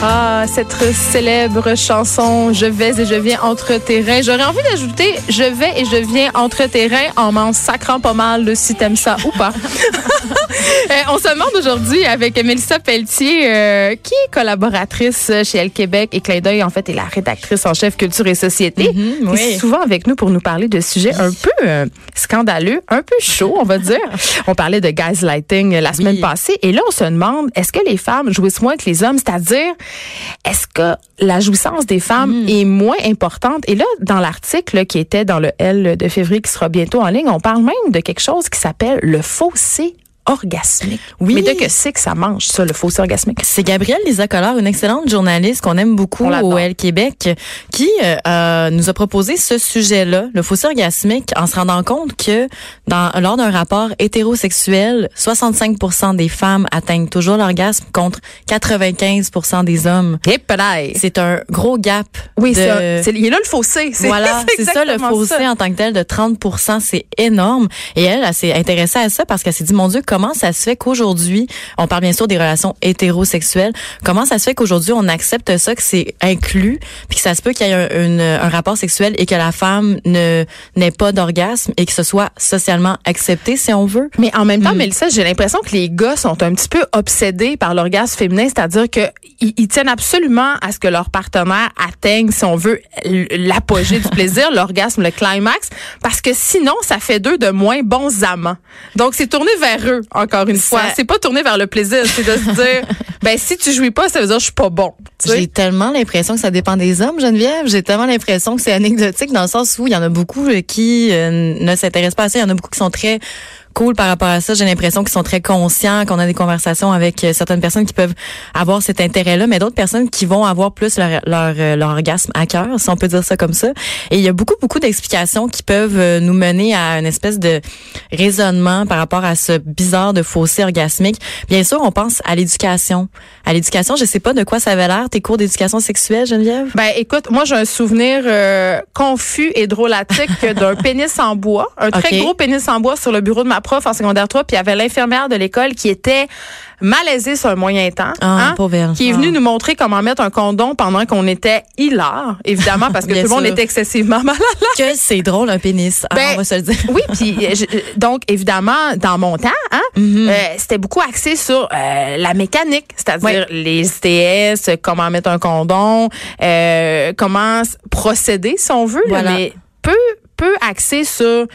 Ah, cette célèbre chanson Je vais et je viens entre tes reins. J'aurais envie d'ajouter Je vais et je viens entre tes reins en m'en sacrant pas mal si t'aimes ça ou pas. Euh, on se demande aujourd'hui avec Mélissa Pelletier, euh, qui est collaboratrice chez Elle Québec et Clin d'œil, en fait, est la rédactrice en chef culture et société. Mhm, qui est souvent avec nous pour nous parler de sujets un peu euh, scandaleux, un peu chauds, on va dire. on parlait de gaslighting la semaine passée. Et là, on se demande, est-ce que les femmes jouissent moins que les hommes? C'est-à-dire, est-ce que la jouissance des femmes Mhm. est moins importante? Et là, dans l'article qui était dans le L de février qui sera bientôt en ligne, on parle même de quelque chose qui s'appelle le fossé orgasmique. Oui. Mais de que c'est que ça mange, ça, le fossé orgasmique? C'est Gabrielle Lisa Collard, une excellente journaliste qu'on aime beaucoup On au L Québec, qui euh, euh, nous a proposé ce sujet-là, le fossé orgasmique, en se rendant compte que dans, lors d'un rapport hétérosexuel, 65% des femmes atteignent toujours l'orgasme contre 95% des hommes. C'est un gros gap. Oui, de- c'est il est là le fossé. C'est- Voilà, c'est ça le fossé ça. en tant que tel de 30% c'est énorme. Et elle, elle s'est intéressée à ça parce qu'elle s'est dit, mon Dieu, comment ça se fait qu'aujourd'hui, on parle bien sûr des relations hétérosexuelles, comment ça se fait qu'aujourd'hui on accepte ça, que c'est inclus, puis que ça se peut qu'il y ait un, une- un rapport sexuel et que la femme ne n'ait pas d'orgasme et que ce soit socialement accepté si on veut? Mais en même temps, Mm. Mélissa, j'ai l'impression que les gars sont un petit peu obsédés par l'orgasme féminin, c'est-à-dire que ils, ils tiennent absolument à ce que leur partenaire atteigne, si on veut, l'apogée du plaisir, l'orgasme, le climax, parce que sinon, ça fait d'eux de moins bons amants. Donc, c'est tourné vers eux, encore une fois. C'est pas tourné vers le plaisir, c'est de se dire, ben, si tu jouis pas, ça veut dire que je suis pas bon. Tu sais? J'ai tellement l'impression que ça dépend des hommes, Geneviève. J'ai tellement l'impression que c'est anecdotique dans le sens où il y en a beaucoup euh, qui euh, ne s'intéressent pas à ça. Il y en a beaucoup qui sont très cool par rapport à ça. J'ai l'impression qu'ils sont très conscients, qu'on a des conversations avec euh, certaines personnes qui peuvent avoir cet intérêt-là, mais d'autres personnes qui vont avoir plus leur, leur, euh, leur orgasme à cœur, si on peut dire ça comme ça. Et il y a beaucoup, beaucoup d'explications qui peuvent euh, nous mener à une espèce de raisonnement par rapport à ce bizarre de fossé orgasmique. Bien sûr, on pense à l'éducation. À l'éducation, je sais pas de quoi ça avait l'air, tes cours d'éducation sexuelle, Geneviève? Ben écoute, moi j'ai un souvenir euh, confus et drôlatique d'un pénis en bois, un très gros pénis en bois sur le bureau de ma prof en secondaire 3, puis il y avait l'infirmière de l'école qui était malaisée sur un moyen temps, Ah, hein, pauvre qui est venue Ah. nous montrer comment mettre un condom pendant qu'on était hilar, évidemment parce que tout le monde était excessivement malade. Que c'est drôle, un pénis. Ah, Ben, on va se le dire. Oui, puis euh, euh, donc évidemment dans mon temps, hein, Mhm. euh, c'était beaucoup axé sur euh, la mécanique, c'est-à-dire les ITS, comment mettre un condom, euh, comment procéder si on veut, là, Voilà. mais peu peu axé sur euh,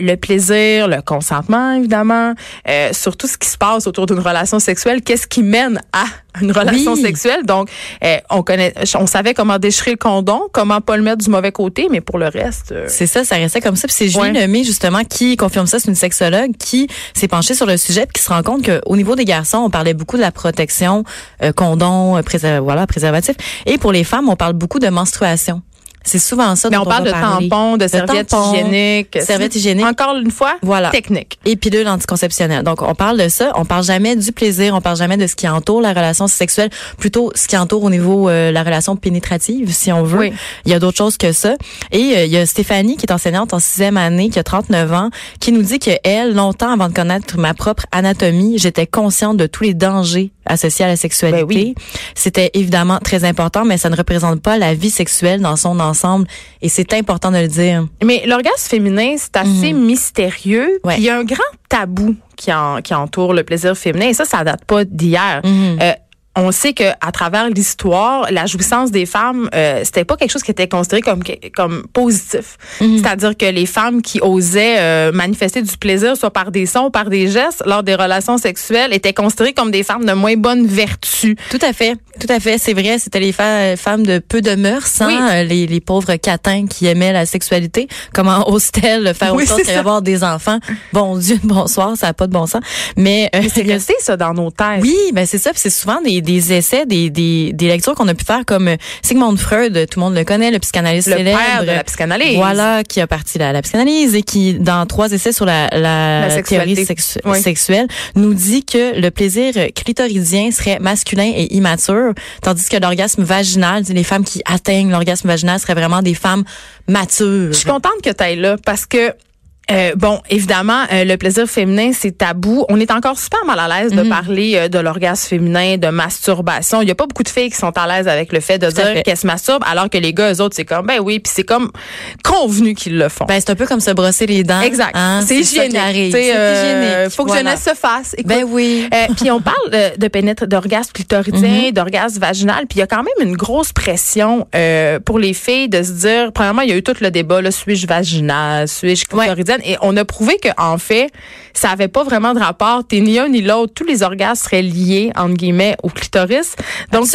le plaisir, le consentement évidemment, euh, sur tout ce qui se passe autour d'une relation sexuelle, qu'est-ce qui mène à une relation Oui. sexuelle? Donc euh, on connaît on savait comment déchirer le condom, comment pas le mettre du mauvais côté, mais pour le reste euh, C'est ça, ça restait comme ça. Puis c'est Julie Ouais. Lemay, justement, qui confirme ça. C'est une sexologue qui s'est penchée sur le sujet puis qui se rend compte qu'au niveau des garçons, on parlait beaucoup de la protection, euh, condom, euh, voilà, préservatif. Et pour les femmes, on parle beaucoup de menstruation. C'est souvent ça Mais dont on parle va de parler. tampons, de serviettes tampons, hygiéniques. serviettes hygiéniques. Encore une fois, Voilà. technique. et pilule anticonceptionnelle. Donc, on parle de ça. On parle jamais du plaisir. On parle jamais de ce qui entoure la relation sexuelle. Plutôt ce qui entoure au niveau euh, la relation pénétrative, si on veut. Oui. Il y a d'autres choses que ça. Et euh, il y a Stéphanie, qui est enseignante en sixième année, qui a 39 ans, qui nous dit que elle, longtemps avant de connaître ma propre anatomie, j'étais consciente de tous les dangers associés à la sexualité. Ben oui. C'était évidemment très important, mais ça ne représente pas la vie sexuelle dans son ensemble. Et c'est important de le dire. Mais l'orgasme féminin, c'est assez mystérieux. Mhm. Ouais. Puis Il y a un grand tabou qui, en- qui entoure le plaisir féminin. Et ça, ça date pas d'hier. Mhm. Euh, on sait que à travers l'histoire, la jouissance des femmes, euh, c'était pas quelque chose qui était considéré comme comme positif. Mhm. C'est-à-dire que les femmes qui osaient euh, manifester du plaisir, soit par des sons, par des gestes, lors des relations sexuelles, étaient considérées comme des femmes de moins bonne vertu. Tout à fait, tout à fait. C'est vrai, c'était les femmes de peu de mœurs, hein, Oui. euh, les, les pauvres catins qui aimaient la sexualité. Comment ose-t-elle faire Oui, ça. qu'avoir des enfants? Bon Dieu, bonsoir, ça n'a pas de bon sens. Mais, euh, C'est resté ça dans nos têtes. Oui, ben c'est ça. c'est souvent des, des essais, des, des, des lectures qu'on a pu faire comme euh, Sigmund Freud, tout le monde le connaît, le psychanalyste le célèbre. père de la psychanalyse. Voilà, qui a parti la, la psychanalyse et qui, dans trois essais sur la, la, théorie sexu- Oui. sexuelle, nous dit que le plaisir clitoridien serait masculin et immature, tandis que l'orgasme vaginal, les femmes qui atteignent l'orgasme vaginal seraient vraiment des femmes matures. Je suis contente que tu ailles là parce que euh, bon, évidemment, euh, le plaisir féminin, c'est tabou. On est encore super mal à l'aise de Mhm. parler euh, de l'orgasme féminin, de masturbation. Il y a pas beaucoup de filles qui sont à l'aise avec le fait de Tout dire qu'elles se masturbent, alors que les gars, eux autres, c'est comme, ben oui, puis c'est comme convenu qu'ils le font. Ben, c'est un peu comme se brosser les dents. exact. hein, c'est hygiénique. C'est euh, hygiénique. faut que Voilà. jeunesse se fasse. Écoute, Ben oui. euh, puis on parle de, de pénètre d'orgasme clitoridien, d'orgasme vaginal, puis il y a quand même une grosse pression euh, pour les filles de se dire premièrement, il y a eu tout le débat là, suis-je vaginale, suis-je et on a prouvé que en fait, ça avait pas vraiment de rapport, t'es ni un ni l'autre, tous les orgasmes seraient liés entre guillemets au clitoris. Donc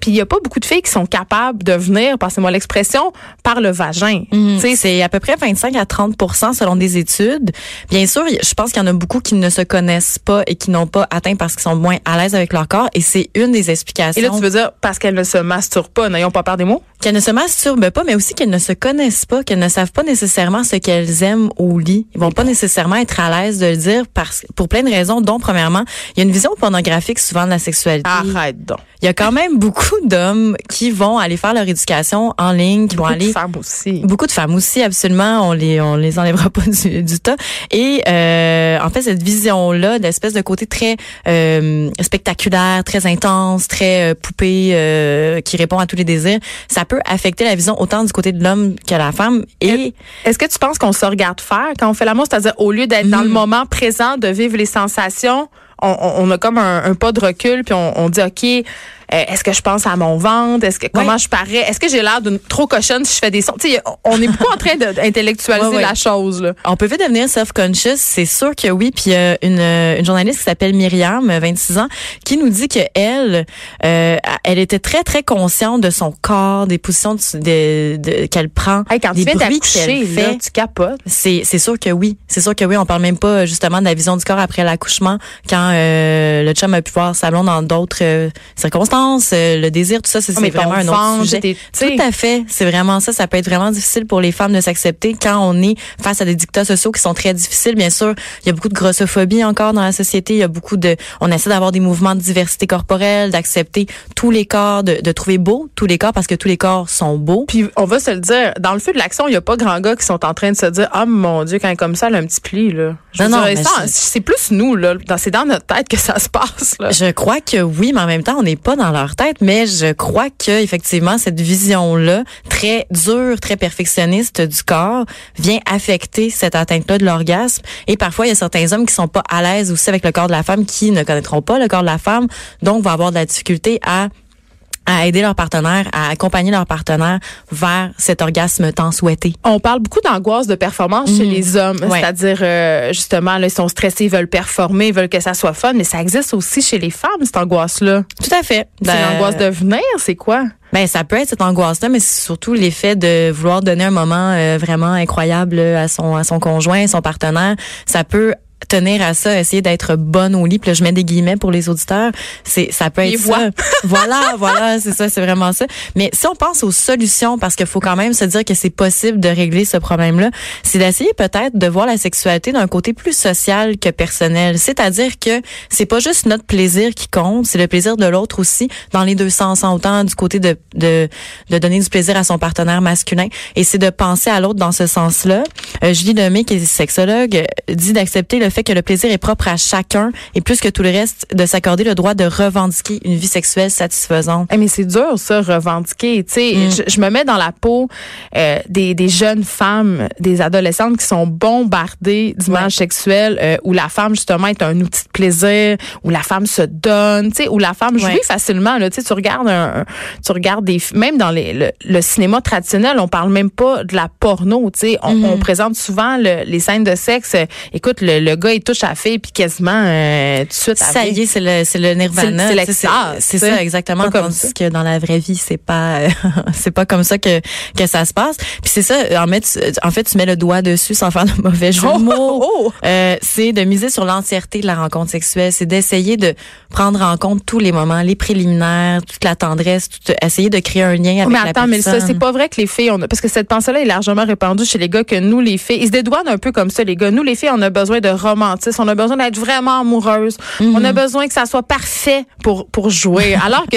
puis il y a pas beaucoup de filles qui sont capables de venir, passez-moi l'expression, par le vagin. Mhm. Sais, C'est à peu près 25 à 30% selon des études. Bien sûr, je pense qu'il y en a beaucoup qui ne se connaissent pas et qui n'ont pas atteint parce qu'ils sont moins à l'aise avec leur corps. Et c'est une des explications et là tu veux dire parce qu'elles ne se masturbent pas, n'ayons pas peur des mots? Qu'elles ne se masturbent pas, mais aussi qu'elles ne se connaissent pas, qu'elles ne savent pas nécessairement ce qu'elles aiment au lit. Ils vont pas nécessairement être à l'aise de le dire parce pour plein de raisons, dont premièrement, il y a une vision pornographique souvent de la sexualité. Arrête donc. Il y a quand même beaucoup d'hommes qui vont aller faire leur éducation en ligne, qui vont Beaucoup de aller femmes aussi. Beaucoup de femmes aussi, absolument. On les on les enlèvera pas du, du tas. Et euh, en fait, cette vision-là, d'espèce de côté très euh, spectaculaire, très intense, très euh, poupée, euh, qui répond à tous les désirs, ça peut affecter la vision autant du côté de l'homme que la femme. Et Est-ce que tu penses qu'on se regarde faire quand on fait l'amour, c'est-à-dire au lieu d'être dans le moment présent, de vivre les sensations, on, on- on a comme un, un pas de recul puis on, on dit ok, euh, est-ce que je pense à mon ventre, est-ce que comment je parais, est-ce que j'ai l'air d'une trop cochonne si je fais des sons, tu sais, on est beaucoup en train d'intellectualiser la chose là. on peut vite devenir self-conscious, c'est sûr que oui. Puis il y a une, euh, une journaliste qui s'appelle Myriam, 26 ans, qui nous dit que elle, euh, elle était très très consciente de son corps, des positions de, de- de- qu'elle prend, Hey, quand des tu bruits qu'elle là, fait. tu capotes. C'est c'est sûr que oui, c'est sûr que oui. On parle même pas justement de la vision du corps après l'accouchement quand euh, le chum a pu voir sa blonde dans d'autres euh, circonstances, euh, le désir, tout ça, c'est Oh, mais c'est vraiment un autre sujet. Tout à fait, c'est vraiment ça. Ça peut être vraiment difficile pour les femmes de s'accepter quand on est face à des dictats sociaux qui sont très difficiles. Bien sûr, il y a beaucoup de grossophobie encore dans la société. Il y a beaucoup de, on essaie d'avoir des mouvements de diversité corporelle, d'accepter tous les corps, de, de trouver beau tous les corps parce que tous les corps sont beaux. Puis on va se le dire, dans le feu de l'action, il y a pas grand gars qui sont en train de se dire ah mon dieu quand elle est comme ça elle a un petit pli là. Je Non, non, c'est- plus nous là, c'est dans notre tête que ça se passe là. Je crois que oui, mais en même temps, on n'est pas dans Mais je crois que effectivement, cette vision-là, très dure, très perfectionniste du corps, vient affecter cette atteinte-là de l'orgasme. Et parfois, il y a certains hommes qui sont pas à l'aise aussi avec le corps de la femme, qui ne connaîtront pas le corps de la femme, donc vont avoir de la difficulté à à aider leur partenaire, à accompagner leur partenaire vers cet orgasme tant souhaité. On parle beaucoup d'angoisse de performance chez Mhm. les hommes, Ouais. c'est-à-dire euh, justement là, ils sont stressés, ils veulent performer, ils veulent que ça soit fun, mais ça existe aussi chez les femmes cette angoisse-là. Tout à fait. C'est Ben, l'angoisse de venir, c'est quoi? Ben ça peut être cette angoisse-là, mais c'est surtout l'effet de vouloir donner un moment euh, vraiment incroyable à son à son conjoint, son partenaire. Ça peut tenir à ça, essayer d'être bonne au lit. Puis là, je mets des guillemets pour les auditeurs. C'est ça peut Les être voix. ça. voilà, voilà, c'est ça, c'est vraiment ça. Mais si on pense aux solutions, parce qu'il faut quand même se dire que c'est possible de régler ce problème-là, c'est d'essayer peut-être de voir la sexualité d'un côté plus social que personnel. C'est-à-dire que c'est pas juste notre plaisir qui compte, c'est le plaisir de l'autre aussi, dans les deux sens, en autant du côté de, de, de donner du plaisir à son partenaire masculin. Et c'est de penser à l'autre dans ce sens-là. Euh, Julie Lemay, qui est sexologue, dit d'accepter le le fait que le plaisir est propre à chacun et plus que tout le reste, de s'accorder le droit de revendiquer une vie sexuelle satisfaisante. Eh, mais c'est dur, ça, revendiquer. Tu sais, Mm. je, je me mets dans la peau euh, des, des jeunes femmes, des adolescentes qui sont bombardées d'images sexuelles euh, où la femme, justement, est un outil de plaisir, où la femme se donne, tu sais, où la femme jouit Ouais. facilement. Là, tu sais, tu regardes un, tu regardes des, même dans les, le, le cinéma traditionnel, on parle même pas de la porno. Tu sais, on, Mm-hmm. on présente souvent le- les scènes de sexe. Euh, écoute, le, le gars il touche à la fille puis quasiment euh, tout de suite. Ça y est, c'est le, c'est le nirvana. C'est- l'extase, C'est ça, exactement. Pas comme ça. que dans la vraie vie, c'est pas, c'est pas comme ça que, que ça se passe. Puis c'est ça, en fait, tu, en fait, tu mets le doigt dessus sans faire de mauvais jeu de Oh, mots. oh, oh. Euh, c'est de miser sur l'entièreté de la rencontre sexuelle. C'est d'essayer de prendre en compte tous les moments, les préliminaires, toute la tendresse, tout, essayer de créer un lien avec mais la attends, mais ça, personne. c'est pas vrai que les filles, on a, parce que cette pensée-là est largement répandue chez les gars que nous, les filles, ils se dédouanent un peu comme ça, les gars. Nous, les filles, on a besoin de romantisme, on a besoin d'être vraiment amoureuses, Mhm. on a besoin que ça soit parfait pour, pour jouer. Alors que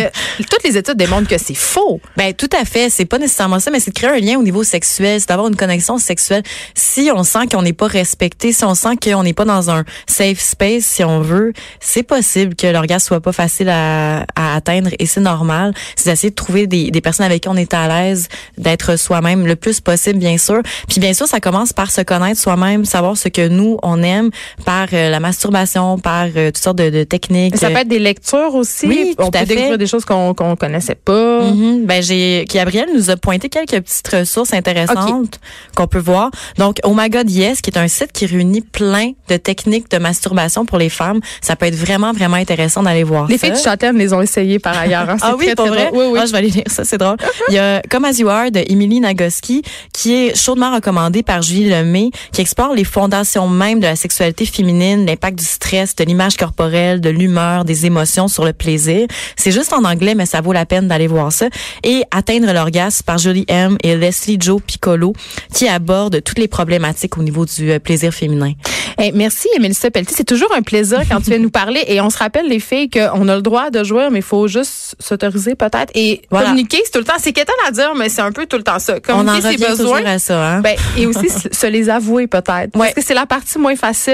toutes les études démontrent que c'est faux. Ben tout à fait, c'est pas nécessairement ça, mais c'est de créer un lien au niveau sexuel, c'est d'avoir une connexion sexuelle. Si on sent qu'on n'est pas respecté, si on sent qu'on n'est pas dans un safe space, si on veut, c'est possible que l'orgasme soit pas facile à, à atteindre et c'est normal. C'est d'essayer de trouver des, des personnes avec qui on est à l'aise, d'être soi-même le plus possible, bien sûr. Puis bien sûr, ça commence par se connaître soi-même, savoir ce que nous on aime, par euh, la masturbation, par euh, toutes sortes de, de techniques. Ça peut être des lectures aussi. Oui, on tout peut à fait. découvrir des choses qu'on qu'on connaissait pas. Mhm. Ben j'ai Gabriel nous a pointé quelques petites ressources intéressantes qu'on peut voir. Donc Oh My God Yes qui est un site qui réunit plein de techniques de masturbation pour les femmes. Ça peut être vraiment vraiment intéressant d'aller voir Les ça. filles de Châtelaine les ont essayées par ailleurs. hein. Ah oui, très, pour très vrai? drôle. Oui, oui. Ah, je vais aller lire ça, c'est drôle. Il y a Comme As You Are de Emily Nagoski, qui est chaudement recommandé par Julie Lemay, qui explore les fondations même de la sexualité féminine, l'impact du stress, de l'image corporelle, de l'humeur, des émotions sur le plaisir. C'est juste en anglais, mais ça vaut la peine d'aller voir ça. Et Atteindre l'orgasme par Julie M et Leslie Joe Piccolo, qui aborde toutes les problématiques au niveau du euh, plaisir féminin. Eh, merci, Mélissa Pelletier. C'est toujours un plaisir quand tu viens nous parler. Et on se rappelle, les filles, qu'on a le droit de jouer, mais il faut juste s'autoriser peut-être. Et Voilà. communiquer, c'est tout le temps. C'est quétaine à dire, mais c'est un peu tout le temps ça. On en Communiquer ses revient besoins. toujours à ça, hein? Ben, et aussi se les avouer peut-être. Parce Ouais. que c'est la partie moins facile.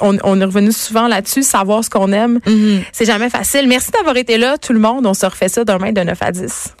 On, on est revenu souvent là-dessus, savoir ce qu'on aime. Mhm. C'est jamais facile. Merci d'avoir été là, tout le monde. On se refait ça demain de 9 à 10.